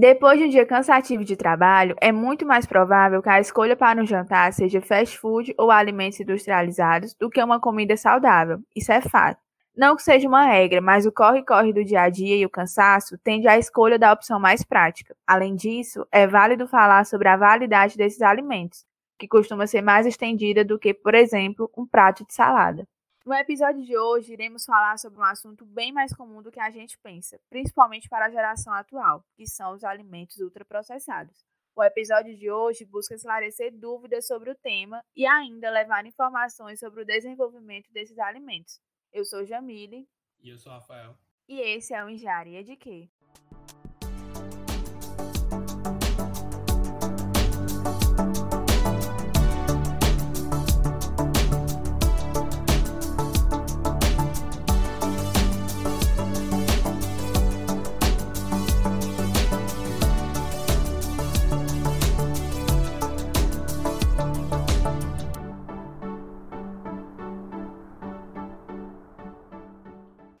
Depois de um dia cansativo de trabalho, é muito mais provável que a escolha para um jantar seja fast food ou alimentos industrializados do que uma comida saudável. Isso é fato. Não que seja uma regra, mas o corre-corre do dia a dia e o cansaço tende à escolha da opção mais prática. Além disso, é válido falar sobre a validade desses alimentos, que costuma ser mais estendida do que, por exemplo, um prato de salada. No episódio de hoje, iremos falar sobre um assunto bem mais comum do que a gente pensa, principalmente para a geração atual, que são os alimentos ultraprocessados. O episódio de hoje busca esclarecer dúvidas sobre o tema e ainda levar informações sobre o desenvolvimento desses alimentos. Eu sou Jamile. E eu sou Rafael. E esse é o Engenharia de Quê?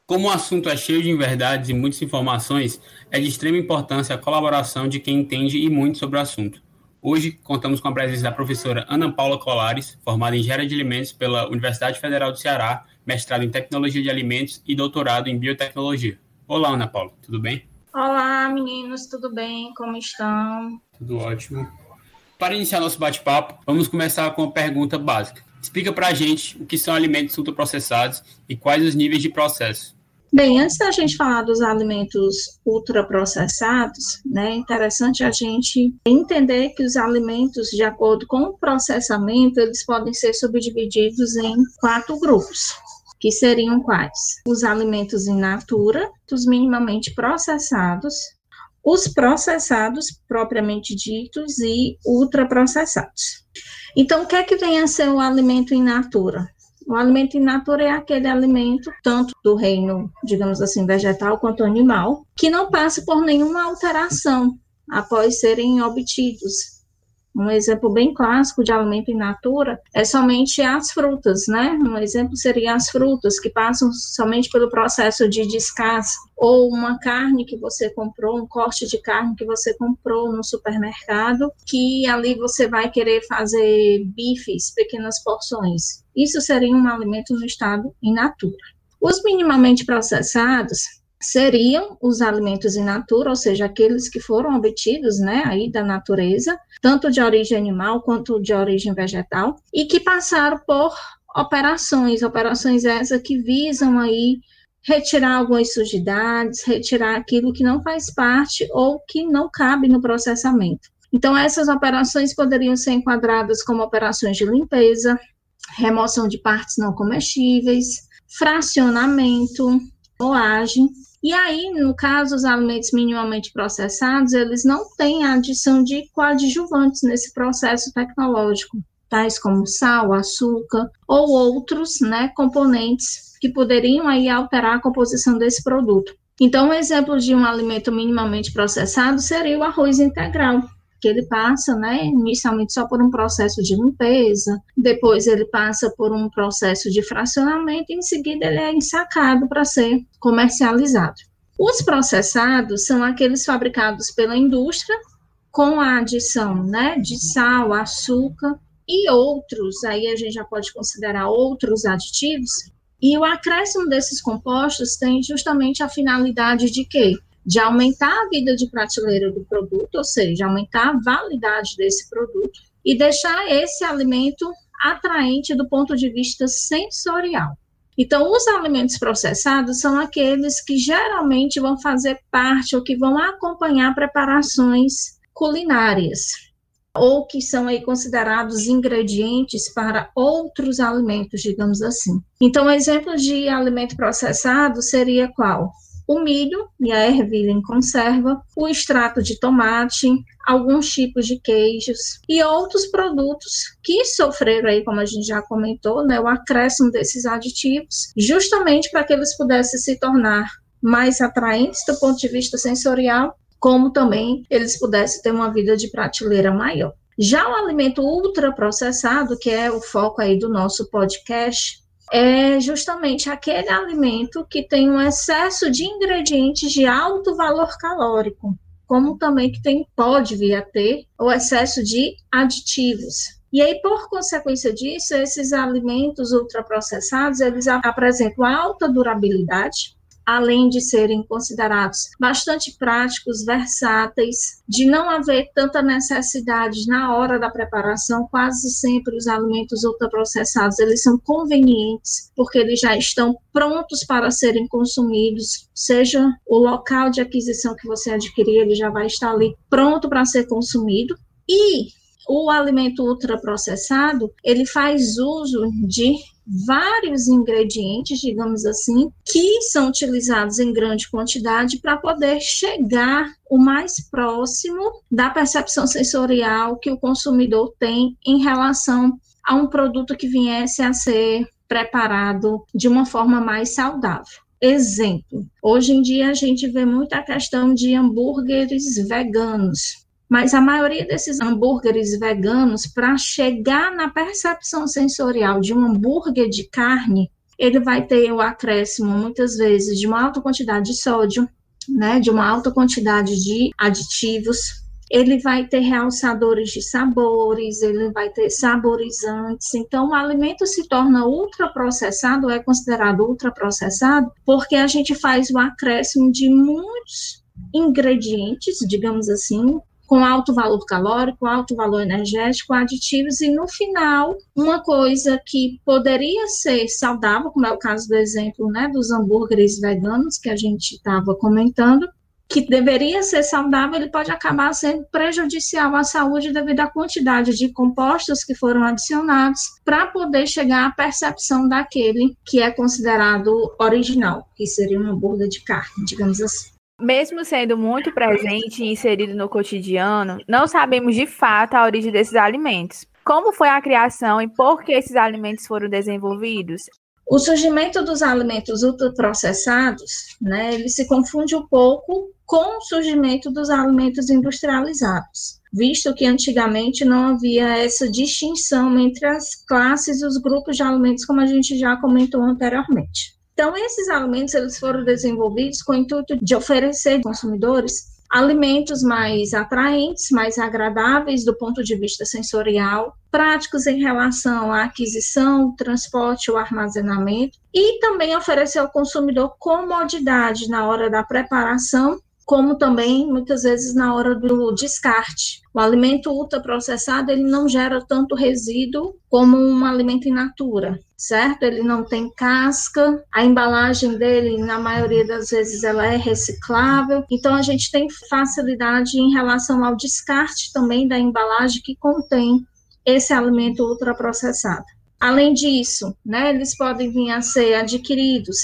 Como o assunto é cheio de inverdades e muitas informações, é de extrema importância a colaboração de quem entende e muito sobre o assunto. Hoje, contamos com a presença da professora Ana Paula Colares, formada em Engenharia de Alimentos pela Universidade Federal do Ceará, mestrado em Tecnologia de Alimentos e doutorado em Biotecnologia. Olá, Ana Paula, tudo bem? Olá, meninos, tudo bem? Como estão? Tudo ótimo. Para iniciar nosso bate-papo, vamos começar com uma pergunta básica. Explica para a gente o que são alimentos ultraprocessados e quais os níveis de processo. Bem, antes da gente falar dos alimentos ultraprocessados, né, é interessante a gente entender que os alimentos, de acordo com o processamento, eles podem ser subdivididos em quatro grupos, que seriam quais? Os alimentos in natura, os minimamente processados, os processados propriamente ditos e ultraprocessados. Então, o que é que vem a ser o alimento in natura? O alimento in natura é aquele alimento, tanto do reino, digamos assim, vegetal quanto animal, que não passa por nenhuma alteração após serem obtidos um exemplo bem clássico de alimento in natura é somente as frutas, né? Um exemplo seria as frutas que passam somente pelo processo de descasque ou uma carne que você comprou, um corte de carne que você comprou no supermercado, que ali você vai querer fazer bifes, pequenas porções. Isso seria um alimento no estado in natura. Os minimamente processados seriam os alimentos in natura, ou seja, aqueles que foram obtidos, né, aí da natureza, tanto de origem animal quanto de origem vegetal, e que passaram por operações, operações essas que visam aí retirar algumas sujidades, retirar aquilo que não faz parte ou que não cabe no processamento. Então, essas operações poderiam ser enquadradas como operações de limpeza, remoção de partes não comestíveis, fracionamento, moagem e aí, no caso, os alimentos minimamente processados, eles não têm a adição de coadjuvantes nesse processo tecnológico, tais como sal, açúcar ou outros né, componentes que poderiam aí alterar a composição desse produto. Então, um exemplo de um alimento minimamente processado seria o arroz integral, que ele passa, né, inicialmente só por um processo de limpeza, depois ele passa por um processo de fracionamento e em seguida ele é ensacado para ser comercializado. Os processados são aqueles fabricados pela indústria com a adição, né, de sal, açúcar e outros, aí a gente já pode considerar outros aditivos, e o acréscimo desses compostos tem justamente a finalidade de quê? De aumentar a vida de prateleira do produto, ou seja, aumentar a validade desse produto e deixar esse alimento atraente do ponto de vista sensorial. Então, os alimentos processados são aqueles que geralmente vão fazer parte ou que vão acompanhar preparações culinárias, ou que são aí considerados ingredientes para outros alimentos, digamos assim. Então, um exemplo de alimento processado seria qual? O milho e a ervilha em conserva, o extrato de tomate, alguns tipos de queijos e outros produtos que sofreram aí, como a gente já comentou, né, o acréscimo desses aditivos, justamente para que eles pudessem se tornar mais atraentes do ponto de vista sensorial, como também eles pudessem ter uma vida de prateleira maior. Já o alimento ultraprocessado, que é o foco aí do nosso podcast, é justamente aquele alimento que tem um excesso de ingredientes de alto valor calórico. como também que tem pode vir a ter o excesso de aditivos. E aí, por consequência disso, esses alimentos ultraprocessados, eles apresentam alta durabilidade, além de serem considerados bastante práticos, versáteis, de não haver tanta necessidade na hora da preparação, quase sempre os alimentos ultraprocessados, eles são convenientes, porque eles já estão prontos para serem consumidos, seja o local de aquisição que você adquirir, ele já vai estar ali pronto para ser consumido. E o alimento ultraprocessado, ele faz uso de vários ingredientes, digamos assim, que são utilizados em grande quantidade para poder chegar o mais próximo da percepção sensorial que o consumidor tem em relação a um produto que viesse a ser preparado de uma forma mais saudável. Exemplo, hoje em dia a gente vê muita questão de hambúrgueres veganos. Mas a maioria desses hambúrgueres veganos, para chegar na percepção sensorial de um hambúrguer de carne, ele vai ter o acréscimo, muitas vezes, de uma alta quantidade de sódio, né, de uma alta quantidade de aditivos, ele vai ter realçadores de sabores, ele vai ter saborizantes. Então, o alimento se torna ultraprocessado, é considerado ultraprocessado, porque a gente faz o acréscimo de muitos ingredientes, digamos assim, com alto valor calórico, alto valor energético, aditivos, e no final, uma coisa que poderia ser saudável, como é o caso do exemplo né, dos hambúrgueres veganos que a gente estava comentando, que deveria ser saudável, ele pode acabar sendo prejudicial à saúde devido à quantidade de compostos que foram adicionados para poder chegar à percepção daquele que é considerado original, que seria um hambúrguer de carne, digamos assim. Mesmo sendo muito presente e inserido no cotidiano, não sabemos de fato a origem desses alimentos. Como foi a criação e por que esses alimentos foram desenvolvidos? O surgimento dos alimentos ultraprocessados, né, ele se confunde um pouco com o surgimento dos alimentos industrializados, visto que antigamente não havia essa distinção entre as classes e os grupos de alimentos, como a gente já comentou anteriormente. Então, esses alimentos eles foram desenvolvidos com o intuito de oferecer aos consumidores alimentos mais atraentes, mais agradáveis do ponto de vista sensorial, práticos em relação à aquisição, transporte ou armazenamento, e também oferecer ao consumidor comodidade na hora da preparação como também muitas vezes na hora do descarte. O alimento ultraprocessado ele não gera tanto resíduo como um alimento in natura, certo? Ele não tem casca, a embalagem dele, na maioria das vezes, ela é reciclável, então a gente tem facilidade em relação ao descarte também da embalagem que contém esse alimento ultraprocessado. Além disso, né, eles podem vir a ser adquiridos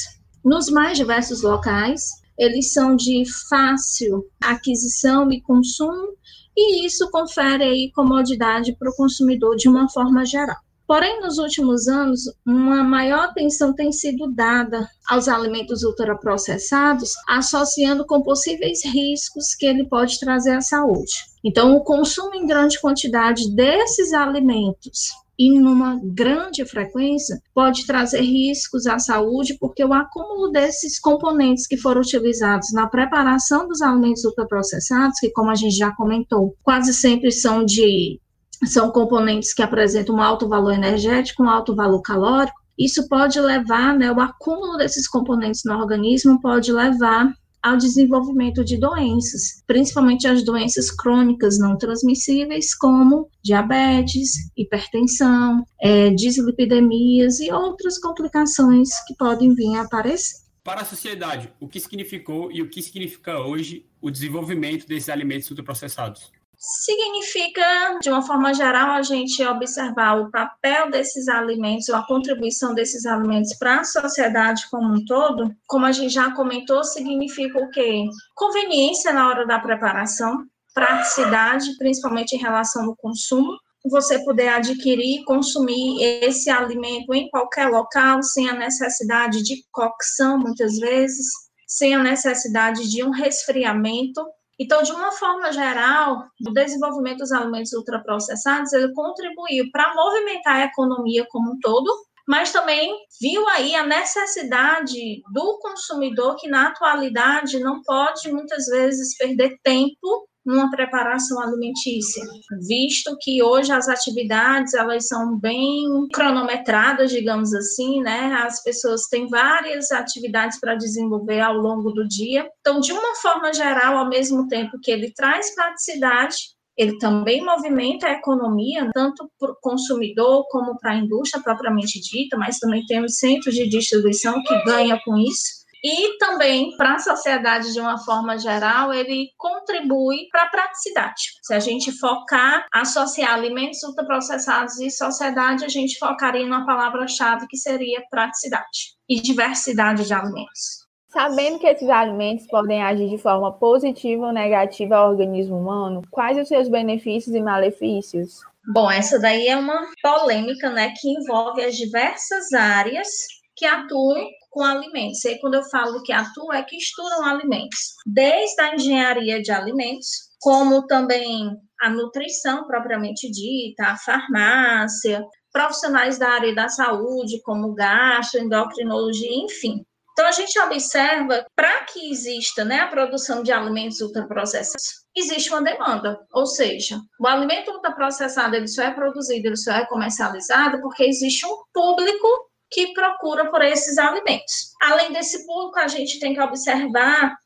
nos mais diversos locais, eles são de fácil aquisição e consumo, e isso confere aí comodidade para o consumidor de uma forma geral. Porém, nos últimos anos, uma maior atenção tem sido dada aos alimentos ultraprocessados, associando com possíveis riscos que ele pode trazer à saúde. Então, o consumo em grande quantidade desses alimentos e numa grande frequência pode trazer riscos à saúde, porque o acúmulo desses componentes que foram utilizados na preparação dos alimentos ultraprocessados, que como a gente já comentou, quase sempre são de são componentes que apresentam um alto valor energético, um alto valor calórico. Isso pode levar, né, o acúmulo desses componentes no organismo pode levar ao desenvolvimento de doenças, principalmente as doenças crônicas não transmissíveis, como diabetes, hipertensão, é, dislipidemias e outras complicações que podem vir a aparecer. Para a sociedade, o que significou e o que significa hoje o desenvolvimento desses alimentos ultraprocessados? Significa, de uma forma geral, a gente observar o papel desses alimentos, ou a contribuição desses alimentos para a sociedade como um todo. Como a gente já comentou, significa o quê? Conveniência na hora da preparação, praticidade, principalmente em relação ao consumo, você poder adquirir e consumir esse alimento em qualquer local, sem a necessidade de cocção, muitas vezes, sem a necessidade de um resfriamento, então, de uma forma geral, o desenvolvimento dos alimentos ultraprocessados ele contribuiu para movimentar a economia como um todo, mas também viu aí a necessidade do consumidor que na atualidade não pode muitas vezes perder tempo numa preparação alimentícia, visto que hoje as atividades elas são bem cronometradas, digamos assim, né? As pessoas têm várias atividades para desenvolver ao longo do dia. Então, de uma forma geral, ao mesmo tempo que ele traz praticidade, ele também movimenta a economia, tanto para o consumidor como para a indústria propriamente dita, mas também temos centros de distribuição que ganham com isso e também para a sociedade de uma forma geral, ele contribui para a praticidade. Se a gente focar, associar alimentos ultraprocessados e sociedade, a gente focaria numa palavra-chave que seria praticidade e diversidade de alimentos. Sabendo que esses alimentos podem agir de forma positiva ou negativa ao organismo humano, quais os seus benefícios e malefícios? Bom, essa daí é uma polêmica, né, que envolve as diversas áreas que atuam com alimentos. E aí, quando eu falo que atuam, é que estudam alimentos, desde a engenharia de alimentos, como também a nutrição propriamente dita, a farmácia, profissionais da área da saúde, como gastro, endocrinologia, enfim. Então, a gente observa, para que exista né, a produção de alimentos ultraprocessados, existe uma demanda, ou seja, o alimento ultraprocessado ele só é produzido, ele só é comercializado porque existe um público que procura por esses alimentos. Além desse público, a gente tem que observar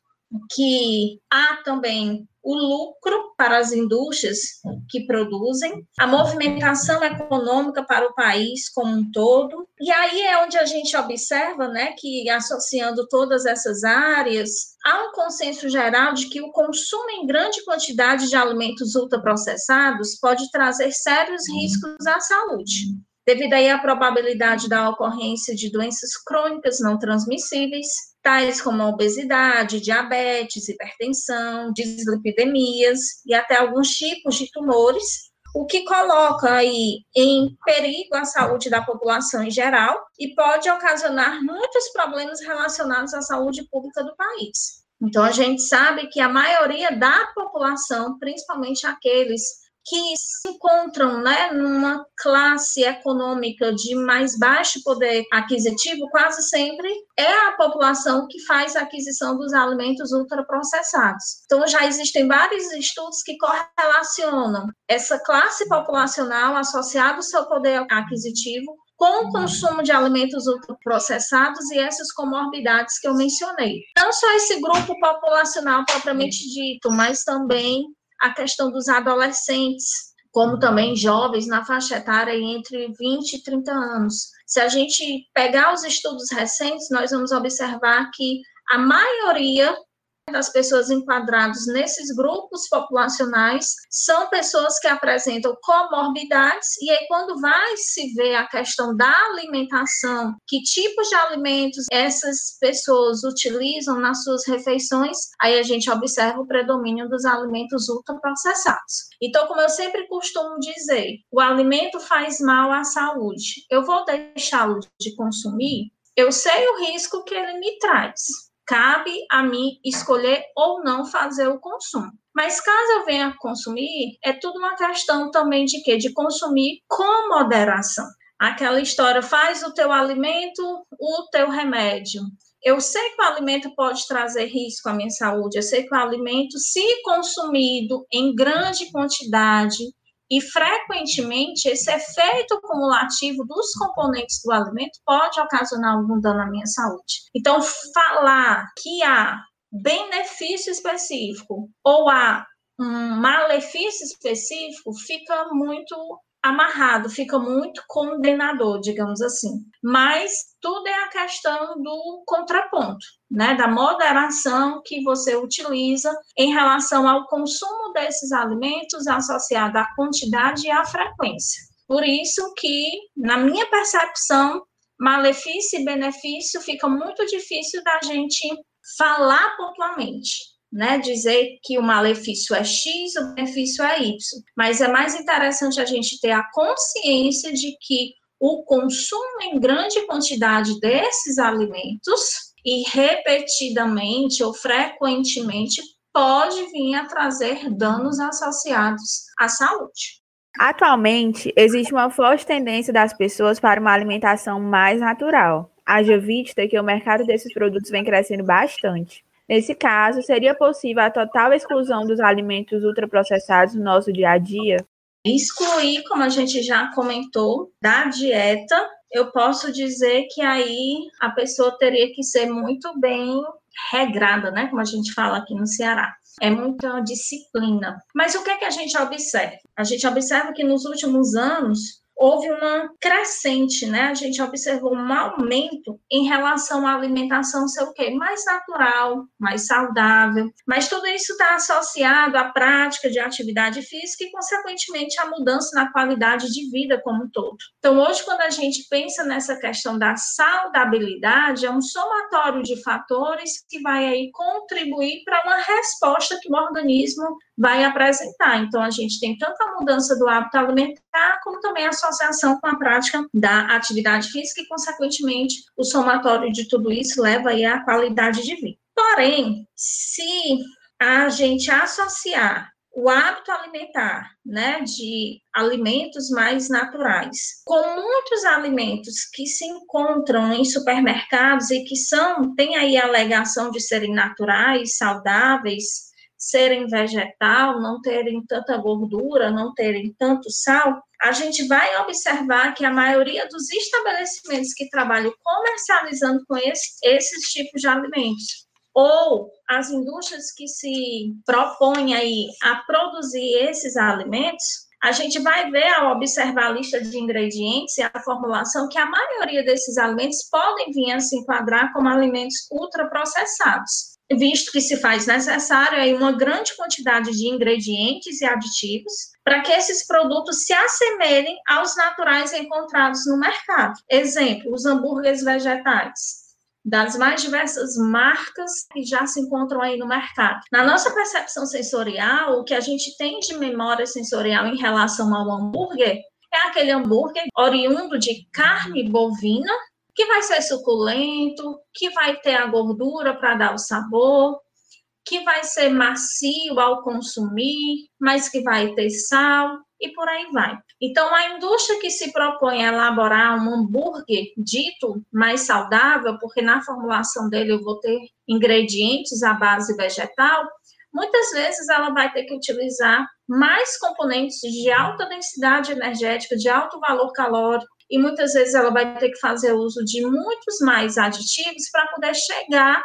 que há também o lucro para as indústrias que produzem, a movimentação econômica para o país como um todo. E aí é onde a gente observa, né, que associando todas essas áreas, há um consenso geral de que o consumo em grande quantidade de alimentos ultraprocessados pode trazer sérios riscos à saúde devido aí à probabilidade da ocorrência de doenças crônicas não transmissíveis, tais como obesidade, diabetes, hipertensão, dislipidemias e até alguns tipos de tumores, o que coloca aí em perigo a saúde da população em geral e pode ocasionar muitos problemas relacionados à saúde pública do país. Então, a gente sabe que a maioria da população, principalmente aqueles que se encontram né, numa classe econômica de mais baixo poder aquisitivo, quase sempre é a população que faz a aquisição dos alimentos ultraprocessados. Então, já existem vários estudos que correlacionam essa classe populacional associada ao seu poder aquisitivo com o consumo de alimentos ultraprocessados e essas comorbidades que eu mencionei. Não só esse grupo populacional propriamente dito, mas também a questão dos adolescentes, como também jovens na faixa etária entre 20 e 30 anos. Se a gente pegar os estudos recentes, nós vamos observar que a maioria das pessoas enquadradas nesses grupos populacionais são pessoas que apresentam comorbidades, e aí, quando vai se ver a questão da alimentação, que tipos de alimentos essas pessoas utilizam nas suas refeições, aí a gente observa o predomínio dos alimentos ultraprocessados. Então, como eu sempre costumo dizer, o alimento faz mal à saúde. Eu vou deixá-lo de consumir? Eu sei o risco que ele me traz cabe a mim escolher ou não fazer o consumo. Mas caso eu venha consumir, é tudo uma questão também de quê? De consumir com moderação. Aquela história, faz o teu alimento o teu remédio. Eu sei que o alimento pode trazer risco à minha saúde, eu sei que o alimento, se consumido em grande quantidade, e frequentemente esse efeito cumulativo dos componentes do alimento pode ocasionar algum dano à minha saúde. Então, falar que há benefício específico ou há um malefício específico fica muito amarrado, fica muito condenador, digamos assim. Mas tudo é a questão do contraponto, né, da moderação que você utiliza em relação ao consumo desses alimentos associado à quantidade e à frequência. Por isso que, na minha percepção, malefício e benefício fica muito difícil da gente falar pontualmente né, dizer que o malefício é X, o benefício é Y. Mas é mais interessante a gente ter a consciência de que o consumo em grande quantidade desses alimentos e repetidamente ou frequentemente pode vir a trazer danos associados à saúde. Atualmente, existe uma forte tendência das pessoas para uma alimentação mais natural. Haja vista que o mercado desses produtos vem crescendo bastante. Nesse caso, seria possível a total exclusão dos alimentos ultraprocessados no nosso dia a dia? Excluir, como a gente já comentou, da dieta, eu posso dizer que aí a pessoa teria que ser muito bem regrada, né? Como a gente fala aqui no Ceará é muita disciplina. Mas o que é que a gente observa? A gente observa que nos últimos anos houve uma crescente, né? A gente observou um aumento em relação à alimentação, sei o quê, mais natural, mais saudável. Mas tudo isso está associado à prática de atividade física e, consequentemente, à mudança na qualidade de vida como um todo. Então, hoje, quando a gente pensa nessa questão da saudabilidade, é um somatório de fatores que vai aí contribuir para uma resposta que o organismo vai apresentar. Então, a gente tem tanto a mudança do hábito alimentar, como também a associação com a prática da atividade física e, consequentemente, o somatório de tudo isso leva aí à qualidade de vida. Porém, se a gente associar o hábito alimentar, né, de alimentos mais naturais, com muitos alimentos que se encontram em supermercados e que são, tem aí a alegação de serem naturais, saudáveis, serem vegetal, não terem tanta gordura, não terem tanto sal, a gente vai observar que a maioria dos estabelecimentos que trabalham comercializando com esse, esses tipos de alimentos, ou as indústrias que se propõem aí a produzir esses alimentos, a gente vai ver ao observar a lista de ingredientes e a formulação que a maioria desses alimentos podem vir a se enquadrar como alimentos ultraprocessados visto que se faz necessário aí uma grande quantidade de ingredientes e aditivos para que esses produtos se assemelhem aos naturais encontrados no mercado. Exemplo, os hambúrgueres vegetais das mais diversas marcas que já se encontram aí no mercado. Na nossa percepção sensorial, o que a gente tem de memória sensorial em relação ao hambúrguer é aquele hambúrguer oriundo de carne bovina que vai ser suculento, que vai ter a gordura para dar o sabor, que vai ser macio ao consumir, mas que vai ter sal e por aí vai. Então, a indústria que se propõe a elaborar um hambúrguer dito mais saudável, porque na formulação dele eu vou ter ingredientes à base vegetal, muitas vezes ela vai ter que utilizar mais componentes de alta densidade energética, de alto valor calórico, e muitas vezes ela vai ter que fazer uso de muitos mais aditivos para poder chegar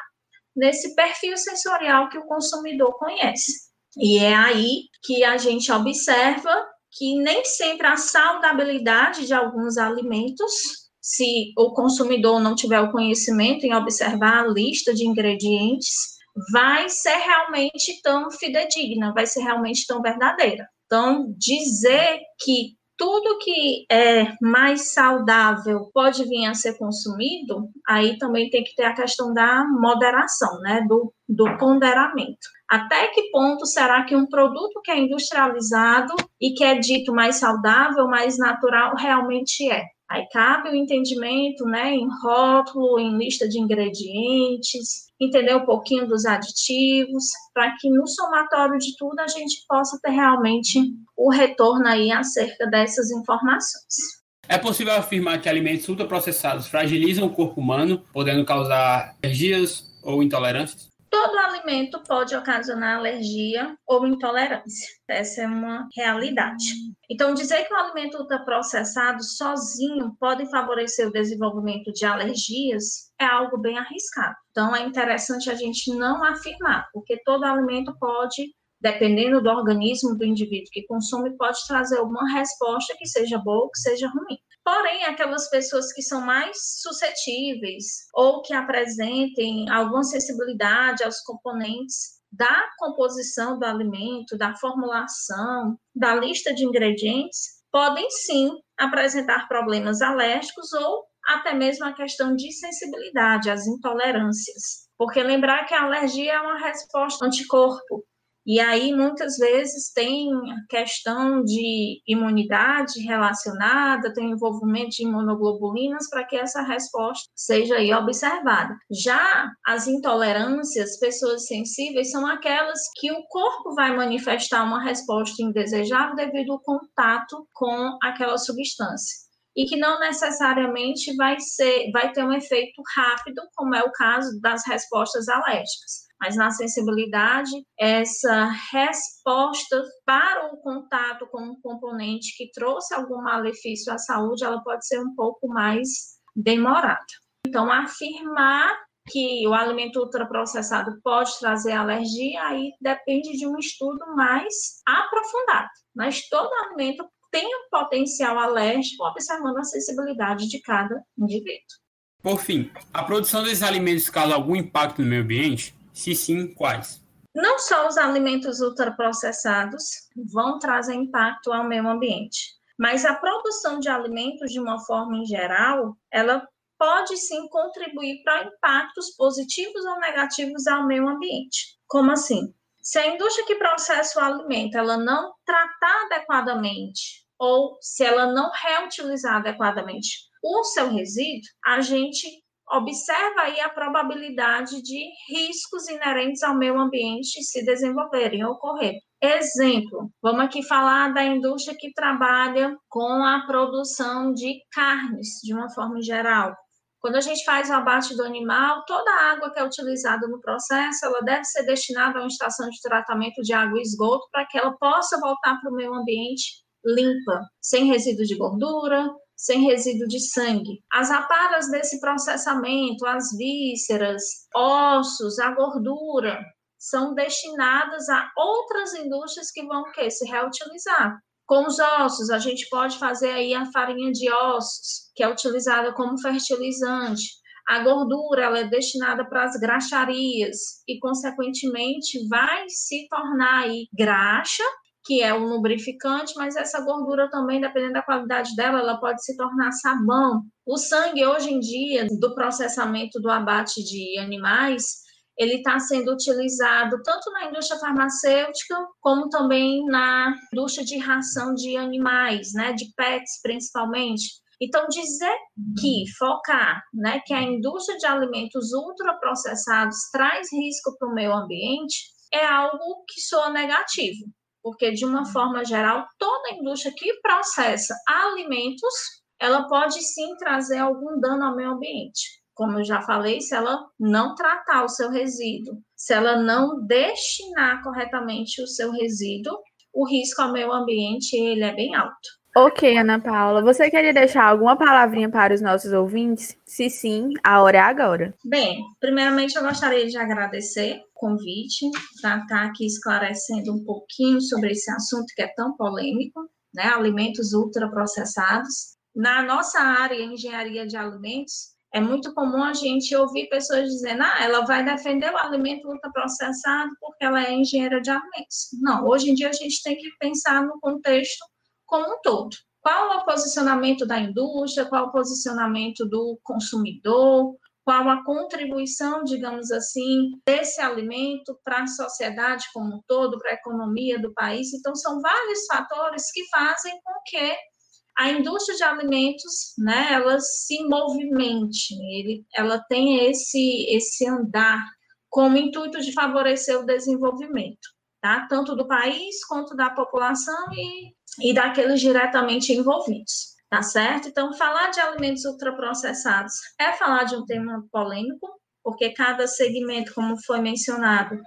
nesse perfil sensorial que o consumidor conhece. E é aí que a gente observa que nem sempre a saudabilidade de alguns alimentos, se o consumidor não tiver o conhecimento em observar a lista de ingredientes, vai ser realmente tão fidedigna, vai ser realmente tão verdadeira. Então, dizer que tudo que é mais saudável pode vir a ser consumido, aí também tem que ter a questão da moderação, né, do, do ponderamento. Até que ponto será que um produto que é industrializado e que é dito mais saudável, mais natural, realmente é? Aí cabe o entendimento, né, em rótulo, em lista de ingredientes, entender um pouquinho dos aditivos, para que no somatório de tudo a gente possa ter realmente o retorno aí acerca dessas informações. É possível afirmar que alimentos ultraprocessados fragilizam o corpo humano, podendo causar alergias ou intolerâncias? Todo alimento pode ocasionar alergia ou intolerância. Essa é uma realidade. Então, dizer que o alimento ultraprocessado sozinho pode favorecer o desenvolvimento de alergias é algo bem arriscado. Então, é interessante a gente não afirmar, porque todo alimento pode dependendo do organismo do indivíduo que consome, pode trazer uma resposta que seja boa ou que seja ruim. Porém, aquelas pessoas que são mais suscetíveis ou que apresentem alguma sensibilidade aos componentes da composição do alimento, da formulação, da lista de ingredientes, podem sim apresentar problemas alérgicos ou até mesmo a questão de sensibilidade, as intolerâncias. Porque lembrar que a alergia é uma resposta anticorpo E aí, muitas vezes, tem a questão de imunidade relacionada, tem envolvimento de imunoglobulinas para que essa resposta seja aí observada. Já as intolerâncias, pessoas sensíveis, são aquelas que o corpo vai manifestar uma resposta indesejável devido ao contato com aquela substância e que não necessariamente vai ser, vai ter um efeito rápido, como é o caso das respostas alérgicas. Mas na sensibilidade, essa resposta para o contato com um componente que trouxe algum malefício à saúde, ela pode ser um pouco mais demorada. Então, afirmar que o alimento ultraprocessado pode trazer alergia, aí depende de um estudo mais aprofundado. Mas todo alimento tem um potencial alérgico, observando a sensibilidade de cada indivíduo. Por fim, a produção desses alimentos causa algum impacto no meio ambiente? Se sim, quais? Não só os alimentos ultraprocessados vão trazer impacto ao meio ambiente, mas a produção de alimentos, de uma forma em geral, ela pode sim contribuir para impactos positivos ou negativos ao meio ambiente. Como assim? Se a indústria que processa o alimento ela não tratar adequadamente ou se ela não reutilizar adequadamente o seu resíduo, a gente observa aí a probabilidade de riscos inerentes ao meio ambiente se desenvolverem, ocorrer. Exemplo, vamos aqui falar da indústria que trabalha com a produção de carnes, de uma forma geral. Quando a gente faz o abate do animal, toda a água que é utilizada no processo, ela deve ser destinada a uma estação de tratamento de água e esgoto para que ela possa voltar para o meio ambiente limpa, sem resíduo de gordura, sem resíduo de sangue. As aparas desse processamento, as vísceras, ossos, a gordura, são destinadas a outras indústrias que vão que se reutilizar. Com os ossos, a gente pode fazer aí a farinha de ossos, que é utilizada como fertilizante. A gordura ela é destinada para as graxarias e, consequentemente, vai se tornar aí graxa que é um lubrificante, mas essa gordura também, dependendo da qualidade dela, ela pode se tornar sabão. O sangue, hoje em dia, do processamento do abate de animais, ele está sendo utilizado tanto na indústria farmacêutica, como também na indústria de ração de animais, né, de pets principalmente. Então, dizer que focar, né, que a indústria de alimentos ultraprocessados traz risco para o meio ambiente é algo que soa negativo porque de uma forma geral, toda indústria que processa alimentos, ela pode sim trazer algum dano ao meio ambiente. Como eu já falei, se ela não tratar o seu resíduo, se ela não destinar corretamente o seu resíduo, o risco ao meio ambiente ele é bem alto. Ok, Ana Paula. Você queria deixar alguma palavrinha para os nossos ouvintes? Se sim, a hora é agora. Bem, primeiramente eu gostaria de agradecer o convite para estar aqui esclarecendo um pouquinho sobre esse assunto que é tão polêmico, né? Alimentos ultraprocessados. Na nossa área, engenharia de alimentos, é muito comum a gente ouvir pessoas dizendo, ah, ela vai defender o alimento ultraprocessado porque ela é engenheira de alimentos. Não, hoje em dia a gente tem que pensar no contexto como um todo. Qual é o posicionamento da indústria, qual é o posicionamento do consumidor, qual a contribuição, digamos assim, desse alimento para a sociedade como um todo, para a economia do país. Então, são vários fatores que fazem com que a indústria de alimentos, né, ela se movimente, ele, ela tem esse, esse andar como intuito de favorecer o desenvolvimento, tá? Tanto do país quanto da população e e daqueles diretamente envolvidos, tá certo? Então, falar de alimentos ultraprocessados é falar de um tema polêmico, porque cada segmento, como foi mencionado,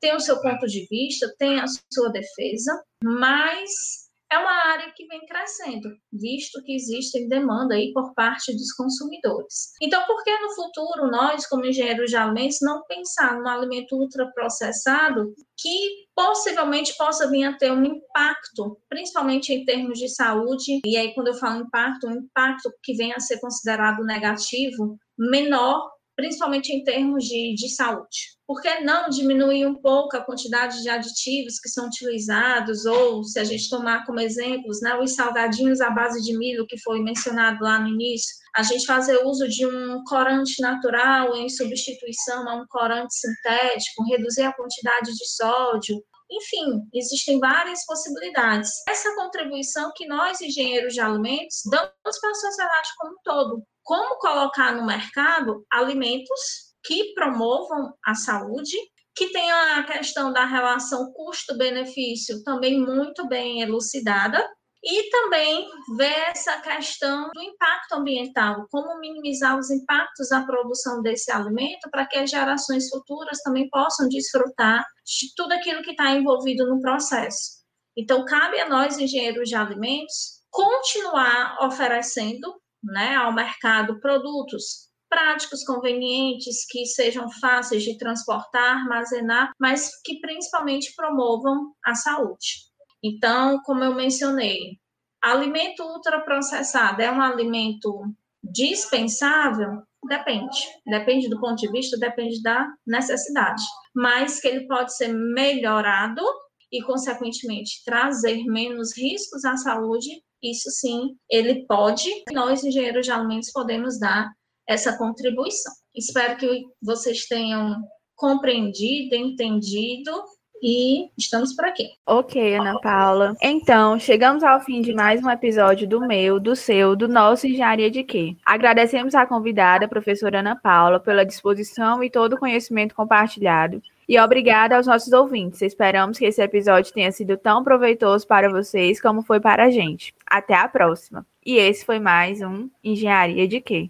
tem o seu ponto de vista, tem a sua defesa, mas é uma área que vem crescendo, visto que existe demanda aí por parte dos consumidores. Então, por que no futuro nós, como engenheiros de alimentos, não pensar num alimento ultraprocessado que possivelmente possa vir a ter um impacto, principalmente em termos de saúde, e aí quando eu falo impacto, um impacto que venha a ser considerado negativo, menor principalmente em termos de, de saúde. Por que não diminuir um pouco a quantidade de aditivos que são utilizados, ou se a gente tomar como exemplos, né, os salgadinhos à base de milho, que foi mencionado lá no início, a gente fazer uso de um corante natural em substituição a um corante sintético, reduzir a quantidade de sódio, enfim, existem várias possibilidades. Essa contribuição que nós, engenheiros de alimentos, damos para a sociedade como um todo. Como colocar no mercado alimentos que promovam a saúde, que tenham a questão da relação custo-benefício também muito bem elucidada, e também ver essa questão do impacto ambiental, como minimizar os impactos da produção desse alimento para que as gerações futuras também possam desfrutar de tudo aquilo que está envolvido no processo. Então, cabe a nós, engenheiros de alimentos, continuar oferecendo né, ao mercado produtos práticos, convenientes, que sejam fáceis de transportar, armazenar, mas que principalmente promovam a saúde. Então, como eu mencionei, alimento ultraprocessado é um alimento dispensável? Depende. Depende do ponto de vista, depende da necessidade. Mas que ele pode ser melhorado e, consequentemente, trazer menos riscos à saúde, isso sim, ele pode. Nós, engenheiros de alimentos, podemos dar essa contribuição. Espero que vocês tenham compreendido, entendido e estamos por aqui. Ok, Ana Paula. Então, chegamos ao fim de mais um episódio do meu, do seu, do nosso Engenharia de Quê. Agradecemos à convidada, professora Ana Paula, pela disposição e todo o conhecimento compartilhado. E obrigada aos nossos ouvintes. Esperamos que esse episódio tenha sido tão proveitoso para vocês como foi para a gente. Até a próxima. E esse foi mais um Engenharia de Quê?